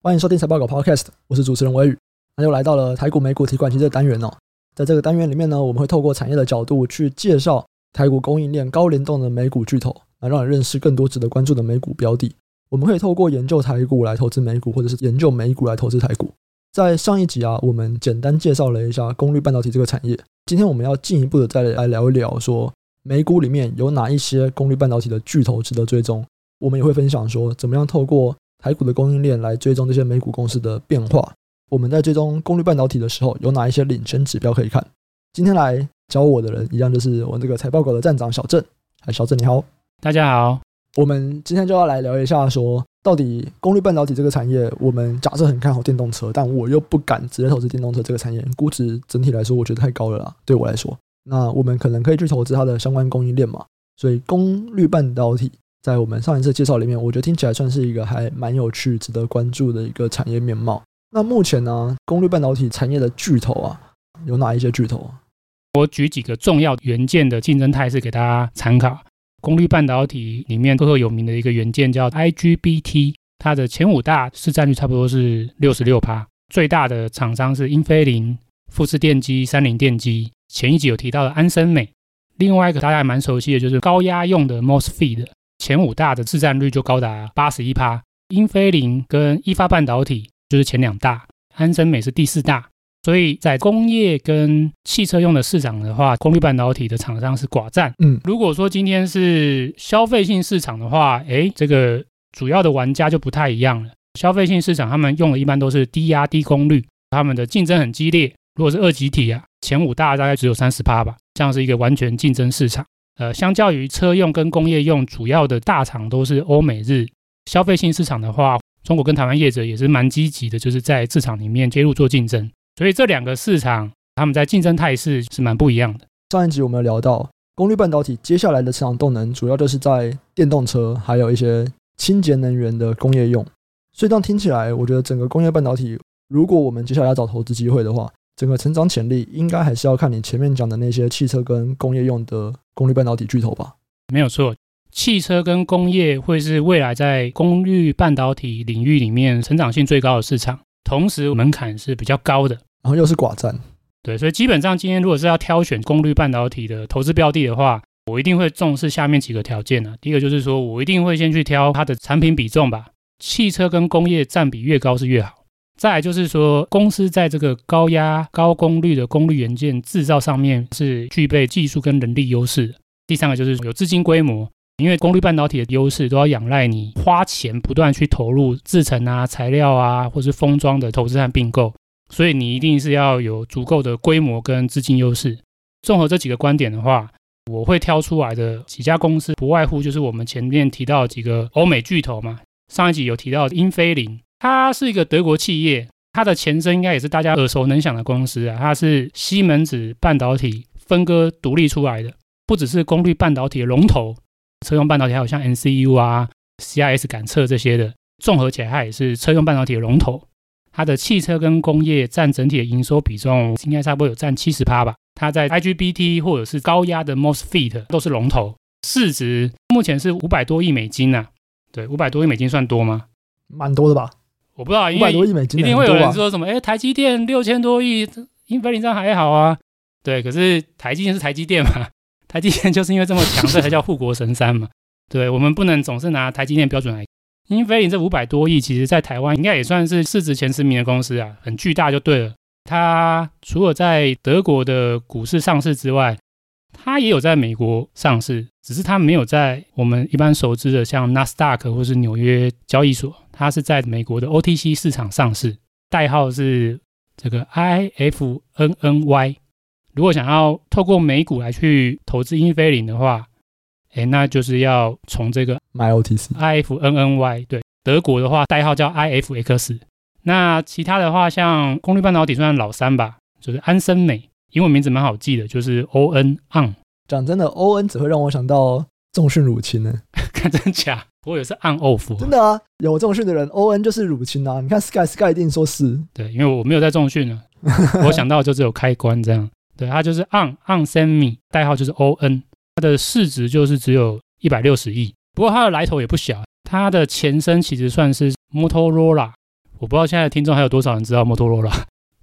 欢迎收听财报狗 Podcast，我是主持人威宇。那又来到了台股美股提款机这个单元哦。在这个单元里面呢，我们会透过产业的角度去介绍台股供应链高联动的美股巨头，来让你认识更多值得关注的美股标的。我们可以透过研究台股来投资美股，或者是研究美股来投资台股。在上一集啊，我们简单介绍了一下功率半导体这个产业。今天我们要进一步的再来聊一聊，说美股里面有哪一些功率半导体的巨头值得追踪。我们也会分享说，怎么样透过台股的供应链来追踪这些美股公司的变化。我们在追踪功率半导体的时候，有哪一些领先指标可以看？今天来教我的人，一样就是我这个财报狗的站长小郑。哎，小郑你好，大家好。我们今天就要来聊一下，说到底功率半导体这个产业，我们假设很看好电动车，但我又不敢直接投资电动车这个产业，估值整体来说，我觉得太高了啦。对我来说，那我们可能可以去投资它的相关供应链嘛。所以功率半导体在我们上一次介绍里面，我觉得听起来算是一个还蛮有趣、值得关注的一个产业面貌。那目前呢，功率半导体产业的巨头啊，有哪一些巨头啊？我举几个重要元件的竞争态势给大家参考。功率半导体里面赫赫有名的一个元件叫 IGBT，它的前五大市占率差不多是六十六趴，最大的厂商是英飞凌、富士电机、三菱电机。前一集有提到的安森美，另外一个大家还蛮熟悉的就是高压用的 MOSFET，前五大的市占率就高达八十一趴。英飞凌跟意发半导体。就是前两大，安森美是第四大，所以在工业跟汽车用的市场的话，功率半导体的厂商是寡占。嗯，如果说今天是消费性市场的话，诶，这个主要的玩家就不太一样了。消费性市场他们用的一般都是低压低功率，他们的竞争很激烈。如果是二极体啊，前五大大概只有三十趴吧，这样是一个完全竞争市场。呃，相较于车用跟工业用，主要的大厂都是欧美日。消费性市场的话。中国跟台湾业者也是蛮积极的，就是在市场里面介入做竞争，所以这两个市场他们在竞争态势是蛮不一样的。上一集我们有聊到功率半导体接下来的市场动能，主要就是在电动车，还有一些清洁能源的工业用。所以这样听起来，我觉得整个工业半导体，如果我们接下来要找投资机会的话，整个成长潜力应该还是要看你前面讲的那些汽车跟工业用的功率半导体巨头吧？没有错。汽车跟工业会是未来在功率半导体领域里面成长性最高的市场，同时门槛是比较高的，然后又是寡占。对，所以基本上今天如果是要挑选功率半导体的投资标的的话，我一定会重视下面几个条件呢、啊。第一个就是说我一定会先去挑它的产品比重吧，汽车跟工业占比越高是越好。再来就是说公司在这个高压高功率的功率元件制造上面是具备技术跟人力优势。第三个就是有资金规模。因为功率半导体的优势都要仰赖你花钱不断去投入制程啊、材料啊，或是封装的投资和并购，所以你一定是要有足够的规模跟资金优势。综合这几个观点的话，我会挑出来的几家公司，不外乎就是我们前面提到几个欧美巨头嘛。上一集有提到英飞凌，它是一个德国企业，它的前身应该也是大家耳熟能详的公司啊，它是西门子半导体分割独立出来的，不只是功率半导体的龙头。车用半导体还有像 NCU 啊、CIS 感测这些的，综合起来它也是车用半导体的龙头。它的汽车跟工业占整体的营收比重应该差不多有占七十趴吧。它在 IGBT 或者是高压的 MOSFET 都是龙头，市值目前是五百多亿美金呐、啊。对，五百多亿美金算多吗？蛮多的吧？我不知道，因为多亿美金一定会有人说什么？哎，台积电六千多亿，英飞凌这样还好啊。对，可是台积电是台积电嘛。台积电就是因为这么强，这才叫护国神山嘛。对，我们不能总是拿台积电标准来。英飞凌这五百多亿，其实在台湾应该也算是市值前十名的公司啊，很巨大就对了。它除了在德国的股市上市之外，它也有在美国上市，只是它没有在我们一般熟知的像纳斯达克或是纽约交易所，它是在美国的 OTC 市场上市，代号是这个 IFNNY。如果想要透过美股来去投资英飞凌的话，哎，那就是要从这个 IFNNY 对，德国的话代号叫 IFX。那其他的话，像功率半导体算老三吧，就是安森美，英文名字蛮好记的，就是 ON ON。讲真的，ON 只会让我想到重训乳清呢，看真假？我也是 ON OFF。真的啊，有重训的人，ON 就是乳清啊。你看 Sky Sky 一定说是，对，因为我没有在重训呢，我想到就只有开关这样。对，它就是 ON onsemi，代号就是 ON，它的市值就是只有一百六十亿。不过它的来头也不小，它的前身其实算是 Motorola，我不知道现在的听众还有多少人知道 Motorola，，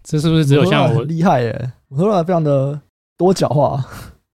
这是不是只有像我厉害耶？Motorola 非常的多角化，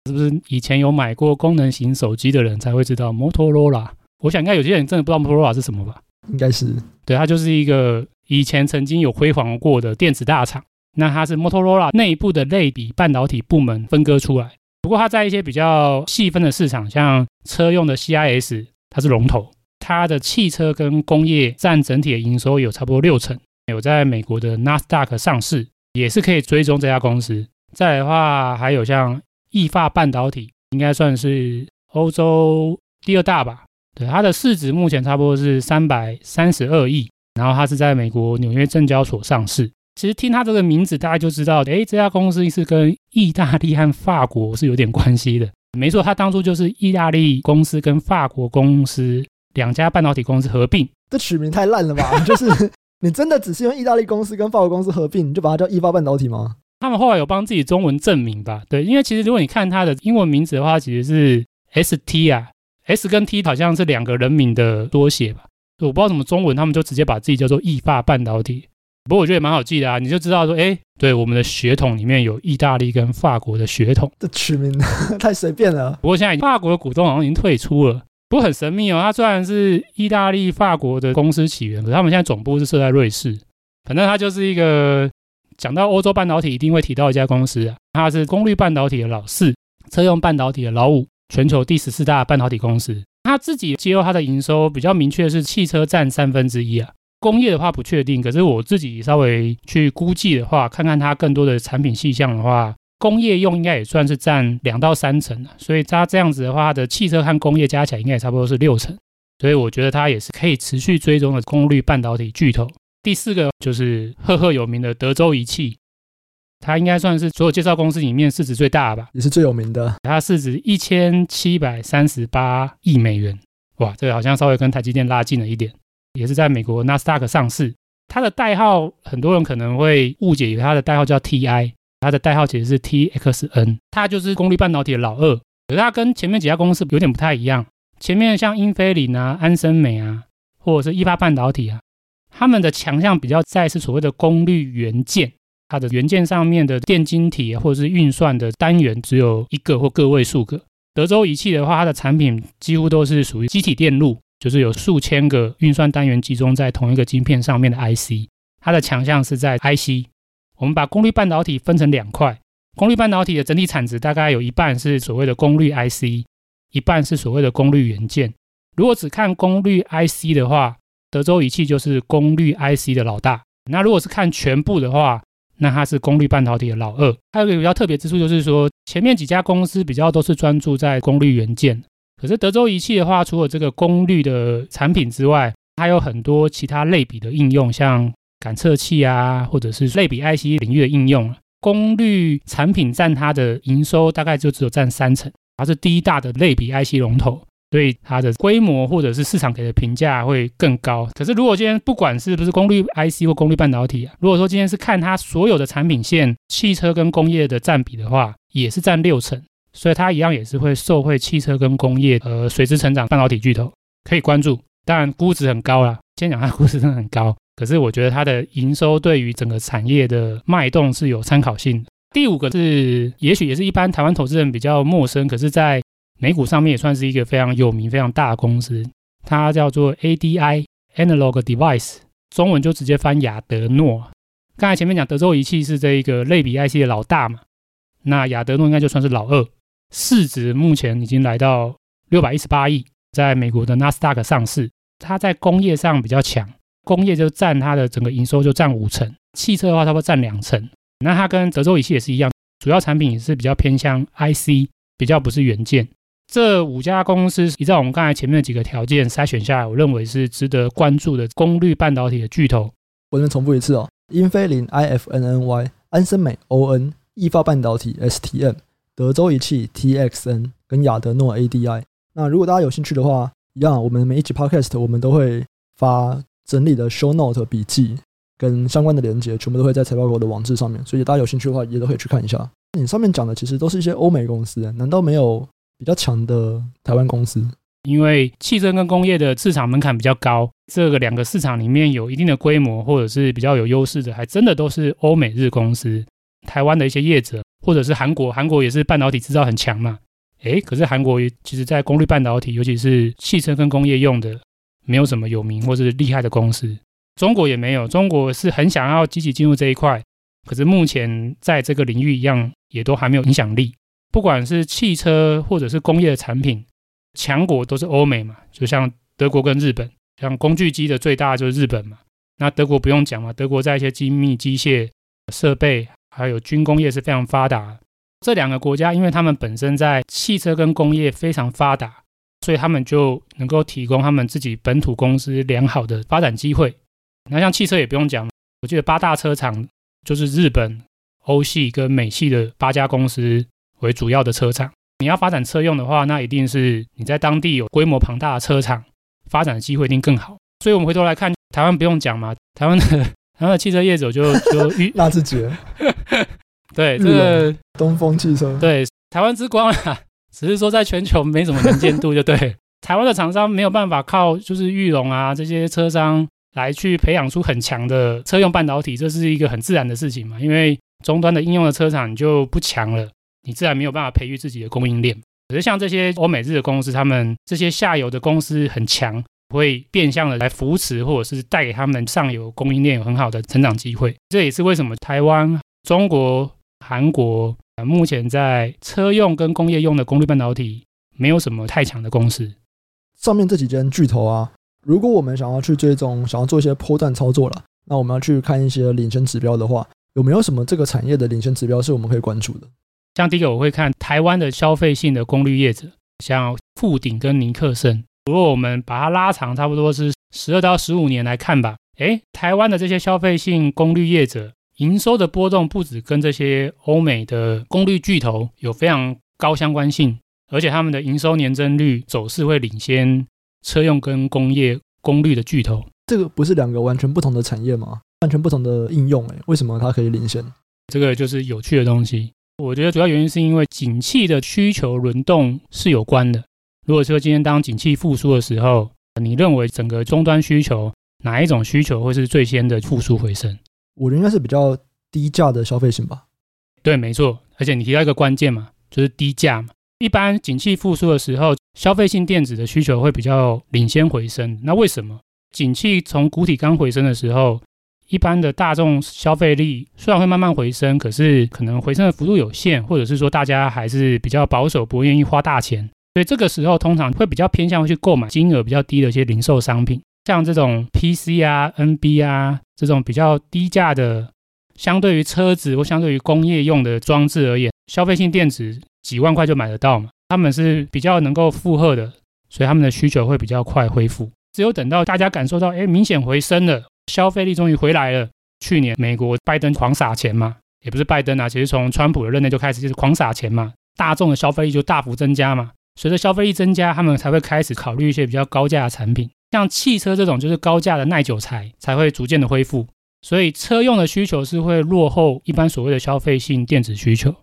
是不是以前有买过功能型手机的人才会知道摩托罗拉？我想应该有些人真的不知道摩托罗拉是什么吧？应该是，对，它就是一个以前曾经有辉煌过的电子大厂。那它是摩托罗拉内部的类比半导体部门分割出来。不过它在一些比较细分的市场，像车用的 CIS，它是龙头。它的汽车跟工业占整体的营收有差不多六成，有在美国的纳斯达克上市，也是可以追踪这家公司。再来的话，还有像意法半导体，应该算是欧洲第二大吧。对，它的市值目前差不多是三百三十二亿，然后它是在美国纽约证交所上市。其实听它这个名字，大家就知道，诶，这家公司是跟意大利和法国是有点关系的。没错，它当初就是意大利公司跟法国公司两家半导体公司合并。这取名太烂了吧？就是 你真的只是用意大利公司跟法国公司合并，你就把它叫意法半导体吗？他们后来有帮自己中文证明吧？对，因为其实如果你看他的英文名字的话，其实是 ST 啊，S 跟 T 好像是两个人名的缩写吧？我不知道什么中文，他们就直接把自己叫做意法半导体。不过我觉得也蛮好记的啊，你就知道说，哎，对，我们的血统里面有意大利跟法国的血统。这取名 太随便了。不过现在法国的股东好像已经退出了，不过很神秘哦。它虽然是意大利、法国的公司起源，可是他们现在总部是设在瑞士。反正它就是一个讲到欧洲半导体一定会提到一家公司啊，它是功率半导体的老四，车用半导体的老五，全球第十四大半导体公司。它自己揭露它的营收比较明确是汽车占三分之一啊。工业的话不确定，可是我自己稍微去估计的话，看看它更多的产品细项的话，工业用应该也算是占两到三成，所以它这样子的话，它的汽车和工业加起来应该也差不多是六成，所以我觉得它也是可以持续追踪的功率半导体巨头。第四个就是赫赫有名的德州仪器，它应该算是所有介绍公司里面市值最大吧，也是最有名的，它市值一千七百三十八亿美元，哇，这个好像稍微跟台积电拉近了一点。也是在美国纳斯达克上市，它的代号很多人可能会误解，以为它的代号叫 TI，它的代号其实是 TXN，它就是功率半导体的老二，可是它跟前面几家公司有点不太一样。前面像英飞凌啊、安森美啊，或者是意法半导体啊，他们的强项比较在是所谓的功率元件，它的元件上面的电晶体或者是运算的单元只有一个或个位数个。德州仪器的话，它的产品几乎都是属于机体电路。就是有数千个运算单元集中在同一个晶片上面的 IC，它的强项是在 IC。我们把功率半导体分成两块，功率半导体的整体产值大概有一半是所谓的功率 IC，一半是所谓的功率元件。如果只看功率 IC 的话，德州仪器就是功率 IC 的老大。那如果是看全部的话，那它是功率半导体的老二。还有一个比较特别之处就是说，前面几家公司比较都是专注在功率元件。可是德州仪器的话，除了这个功率的产品之外，还有很多其他类比的应用，像感测器啊，或者是类比 IC 领域的应用。功率产品占它的营收大概就只有占三成，它是第一大的类比 IC 龙头，所以它的规模或者是市场给的评价会更高。可是如果今天不管是不是功率 IC 或功率半导体啊，如果说今天是看它所有的产品线，汽车跟工业的占比的话，也是占六成。所以它一样也是会受惠汽车跟工业，呃，随之成长半导体巨头，可以关注。当然估值很高啦，先讲它估值真的很高，可是我觉得它的营收对于整个产业的脉动是有参考性的。第五个是，也许也是一般台湾投资人比较陌生，可是在美股上面也算是一个非常有名、非常大的公司，它叫做 ADI Analog Device，中文就直接翻亚德诺。刚才前面讲德州仪器是这一个类比 IC 的老大嘛，那亚德诺应该就算是老二。市值目前已经来到六百一十八亿，在美国的纳斯达克上市。它在工业上比较强，工业就占它的整个营收就占五成，汽车的话差不多占两成。那它跟德州仪器也是一样，主要产品也是比较偏向 IC，比较不是元件。这五家公司依照我们刚才前面的几个条件筛选下来，我认为是值得关注的功率半导体的巨头。我再重复一次哦，英飞凌 IFNNY，安森美 ON，意法半导体 STM。德州仪器 TXN 跟亚德诺 ADI，那如果大家有兴趣的话，一样，我们每一集 Podcast 我们都会发整理的 Show Note 笔记跟相关的连接，全部都会在财报狗的网志上面，所以大家有兴趣的话，也都可以去看一下。你上面讲的其实都是一些欧美公司，难道没有比较强的台湾公司？因为汽车跟工业的市场门槛比较高，这个两个市场里面有一定的规模或者是比较有优势的，还真的都是欧美日公司。台湾的一些业者，或者是韩国，韩国也是半导体制造很强嘛。诶，可是韩国其实在功率半导体，尤其是汽车跟工业用的，没有什么有名或是厉害的公司。中国也没有，中国是很想要积极进入这一块，可是目前在这个领域一样，也都还没有影响力。不管是汽车或者是工业的产品，强国都是欧美嘛，就像德国跟日本，像工具机的最大就是日本嘛。那德国不用讲嘛，德国在一些精密机械设备。还有军工业是非常发达，这两个国家，因为他们本身在汽车跟工业非常发达，所以他们就能够提供他们自己本土公司良好的发展机会。那像汽车也不用讲，我记得八大车厂就是日本、欧系跟美系的八家公司为主要的车厂。你要发展车用的话，那一定是你在当地有规模庞大的车厂，发展的机会一定更好。所以我们回头来看，台湾不用讲嘛，台湾的。台湾的汽车业者就就遇纳智捷，对这个东风汽车，对台湾之光啊，只是说在全球没什么能见度，就对 台湾的厂商没有办法靠就是裕隆啊这些车商来去培养出很强的车用半导体，这是一个很自然的事情嘛，因为终端的应用的车厂就不强了，你自然没有办法培育自己的供应链。可是像这些欧美日的公司，他们这些下游的公司很强。会变相的来扶持，或者是带给他们上游供应链有很好的成长机会。这也是为什么台湾、中国、韩国目前在车用跟工业用的功率半导体没有什么太强的公司。上面这几间巨头啊，如果我们想要去追踪，想要做一些波段操作了，那我们要去看一些领先指标的话，有没有什么这个产业的领先指标是我们可以关注的？像第一个，我会看台湾的消费性的功率业者，像富鼎跟尼克森。如果我们把它拉长，差不多是十二到十五年来看吧，诶，台湾的这些消费性功率业者营收的波动，不止跟这些欧美的功率巨头有非常高相关性，而且他们的营收年增率走势会领先车用跟工业功率的巨头。这个不是两个完全不同的产业吗？完全不同的应用，诶，为什么它可以领先？这个就是有趣的东西。我觉得主要原因是因为景气的需求轮动是有关的。如果说今天当景气复苏的时候，你认为整个终端需求哪一种需求会是最先的复苏回升？我觉得应该是比较低价的消费型吧。对，没错。而且你提到一个关键嘛，就是低价嘛。一般景气复苏的时候，消费性电子的需求会比较领先回升。那为什么？景气从谷底刚回升的时候，一般的大众消费力虽然会慢慢回升，可是可能回升的幅度有限，或者是说大家还是比较保守，不愿意花大钱。所以这个时候通常会比较偏向去购买金额比较低的一些零售商品，像这种 PC 啊、NB 啊这种比较低价的，相对于车子或相对于工业用的装置而言，消费性电子几万块就买得到嘛，他们是比较能够负荷的，所以他们的需求会比较快恢复。只有等到大家感受到，哎，明显回升了，消费力终于回来了。去年美国拜登狂撒钱嘛，也不是拜登啊，其实从川普的任内就开始就是狂撒钱嘛，大众的消费力就大幅增加嘛。随着消费力增加，他们才会开始考虑一些比较高价的产品，像汽车这种就是高价的耐久材才会逐渐的恢复。所以车用的需求是会落后一般所谓的消费性电子需求。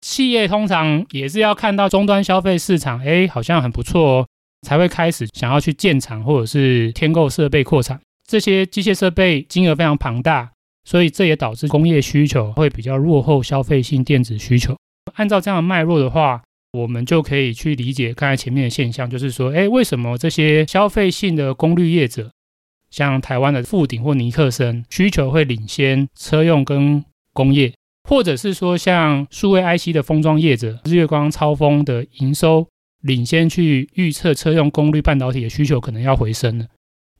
企业通常也是要看到终端消费市场，哎，好像很不错哦，才会开始想要去建厂或者是添购设备扩产。这些机械设备金额非常庞大，所以这也导致工业需求会比较落后消费性电子需求。按照这样的脉络的话，我们就可以去理解刚才前面的现象，就是说，哎，为什么这些消费性的功率业者，像台湾的富鼎或尼克森，需求会领先车用跟工业，或者是说像数位 IC 的封装业者，日月光、超丰的营收领先去预测车用功率半导体的需求可能要回升了。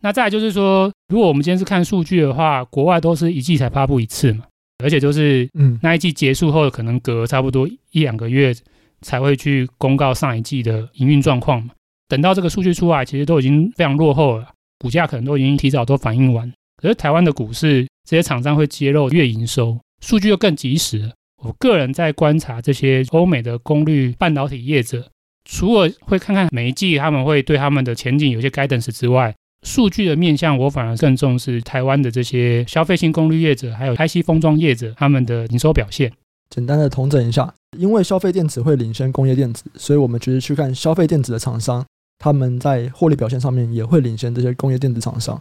那再来就是说，如果我们今天是看数据的话，国外都是一季才发布一次嘛，而且就是，嗯，那一季结束后可能隔差不多一两个月。才会去公告上一季的营运状况嘛。等到这个数据出来，其实都已经非常落后了，股价可能都已经提早都反映完。可是台湾的股市，这些厂商会揭露月营收数据又更及时了。我个人在观察这些欧美的功率半导体业者，除了会看看每一季他们会对他们的前景有些 guidance 之外，数据的面向我反而更重视台湾的这些消费性功率业者，还有 IC 封装业者他们的营收表现。简单的统整一下，因为消费电子会领先工业电子，所以我们其实去看消费电子的厂商，他们在获利表现上面也会领先这些工业电子厂商。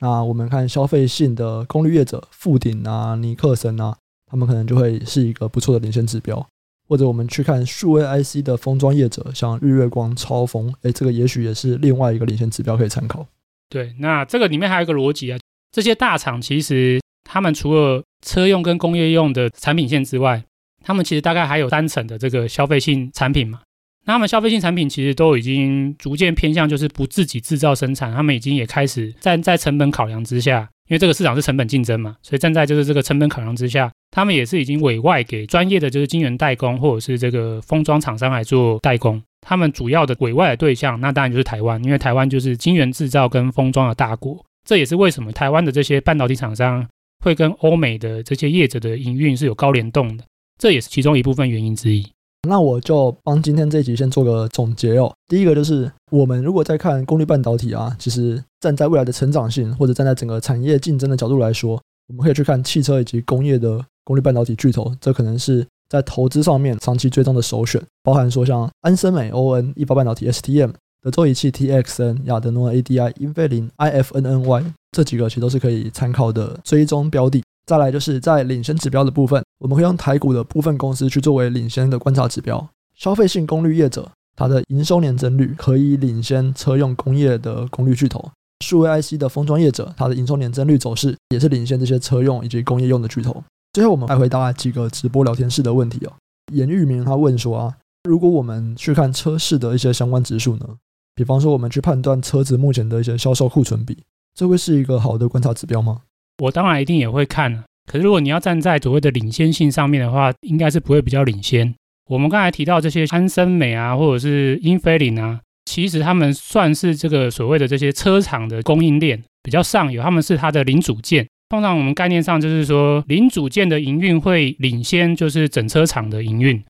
那我们看消费性的功率业者，富鼎啊、尼克森啊，他们可能就会是一个不错的领先指标。或者我们去看数位 IC 的封装业者，像日月光、超丰，哎，这个也许也是另外一个领先指标可以参考。对，那这个里面还有一个逻辑啊，这些大厂其实他们除了车用跟工业用的产品线之外，他们其实大概还有三层的这个消费性产品嘛。那他们消费性产品其实都已经逐渐偏向，就是不自己制造生产，他们已经也开始站在成本考量之下，因为这个市场是成本竞争嘛，所以站在就是这个成本考量之下，他们也是已经委外给专业的就是晶圆代工或者是这个封装厂商来做代工。他们主要的委外的对象，那当然就是台湾，因为台湾就是晶圆制造跟封装的大国。这也是为什么台湾的这些半导体厂商会跟欧美的这些业者的营运是有高联动的，这也是其中一部分原因之一。那我就帮今天这一集先做个总结哦。第一个就是，我们如果在看功率半导体啊，其实站在未来的成长性，或者站在整个产业竞争的角度来说，我们可以去看汽车以及工业的功率半导体巨头，这可能是在投资上面长期追踪的首选。包含说像安森美、ON、一发半导体、STM、德州仪器、TXN、亚德诺 ADI、英飞凌、IFNNY 这几个其实都是可以参考的追踪标的。再来就是在领先指标的部分，我们会用台股的部分公司去作为领先的观察指标。消费性功率业者，它的营收年增率可以领先车用工业的功率巨头。数位 IC 的封装业者，它的营收年增率走势也是领先这些车用以及工业用的巨头。最后，我们来回答几个直播聊天室的问题哦。严玉明他问说啊，如果我们去看车市的一些相关指数呢，比方说我们去判断车子目前的一些销售库存比，这会是一个好的观察指标吗？我当然一定也会看，可是如果你要站在所谓的领先性上面的话，应该是不会比较领先。我们刚才提到这些安森美啊，或者是英飞凌啊，其实他们算是这个所谓的这些车厂的供应链比较上游，他们是它的零组件。通常我们概念上就是说，零组件的营运会领先，就是整车厂的营运。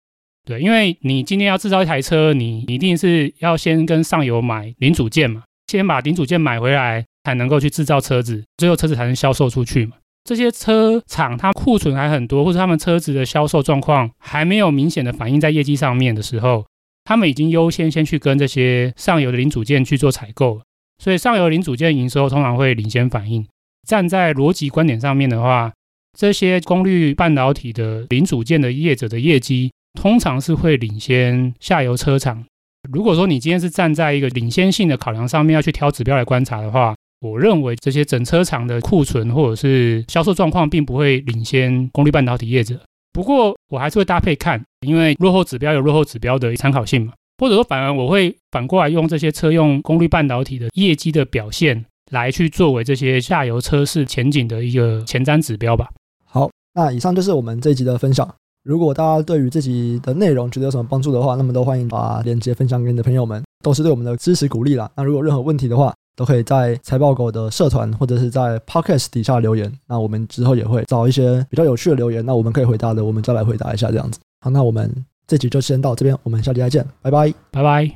对，因为你今天要制造一台车，你一定是要先跟上游买零组件嘛，先把零组件买回来。才能够去制造车子，最后车子才能销售出去嘛。这些车厂它库存还很多，或者他们车子的销售状况还没有明显的反映在业绩上面的时候，他们已经优先先去跟这些上游的零组件去做采购，所以上游零组件营收通常会领先反应。站在逻辑观点上面的话，这些功率半导体的零组件的业者的业绩通常是会领先下游车厂。如果说你今天是站在一个领先性的考量上面要去挑指标来观察的话，我认为这些整车厂的库存或者是销售状况并不会领先功率半导体业者，不过我还是会搭配看，因为落后指标有落后指标的参考性嘛，或者说反而我会反过来用这些车用功率半导体的业绩的表现来去作为这些下游车市前景的一个前瞻指标吧。好，那以上就是我们这一集的分享。如果大家对于这集的内容觉得有什么帮助的话，那么都欢迎把链接分享给你的朋友们，都是对我们的支持鼓励啦。那如果任何问题的话，都可以在财报狗的社团或者是在 Podcast 底下留言，那我们之后也会找一些比较有趣的留言，那我们可以回答的，我们再来回答一下这样子。好，那我们这集就先到这边，我们下期再见，拜拜，拜拜。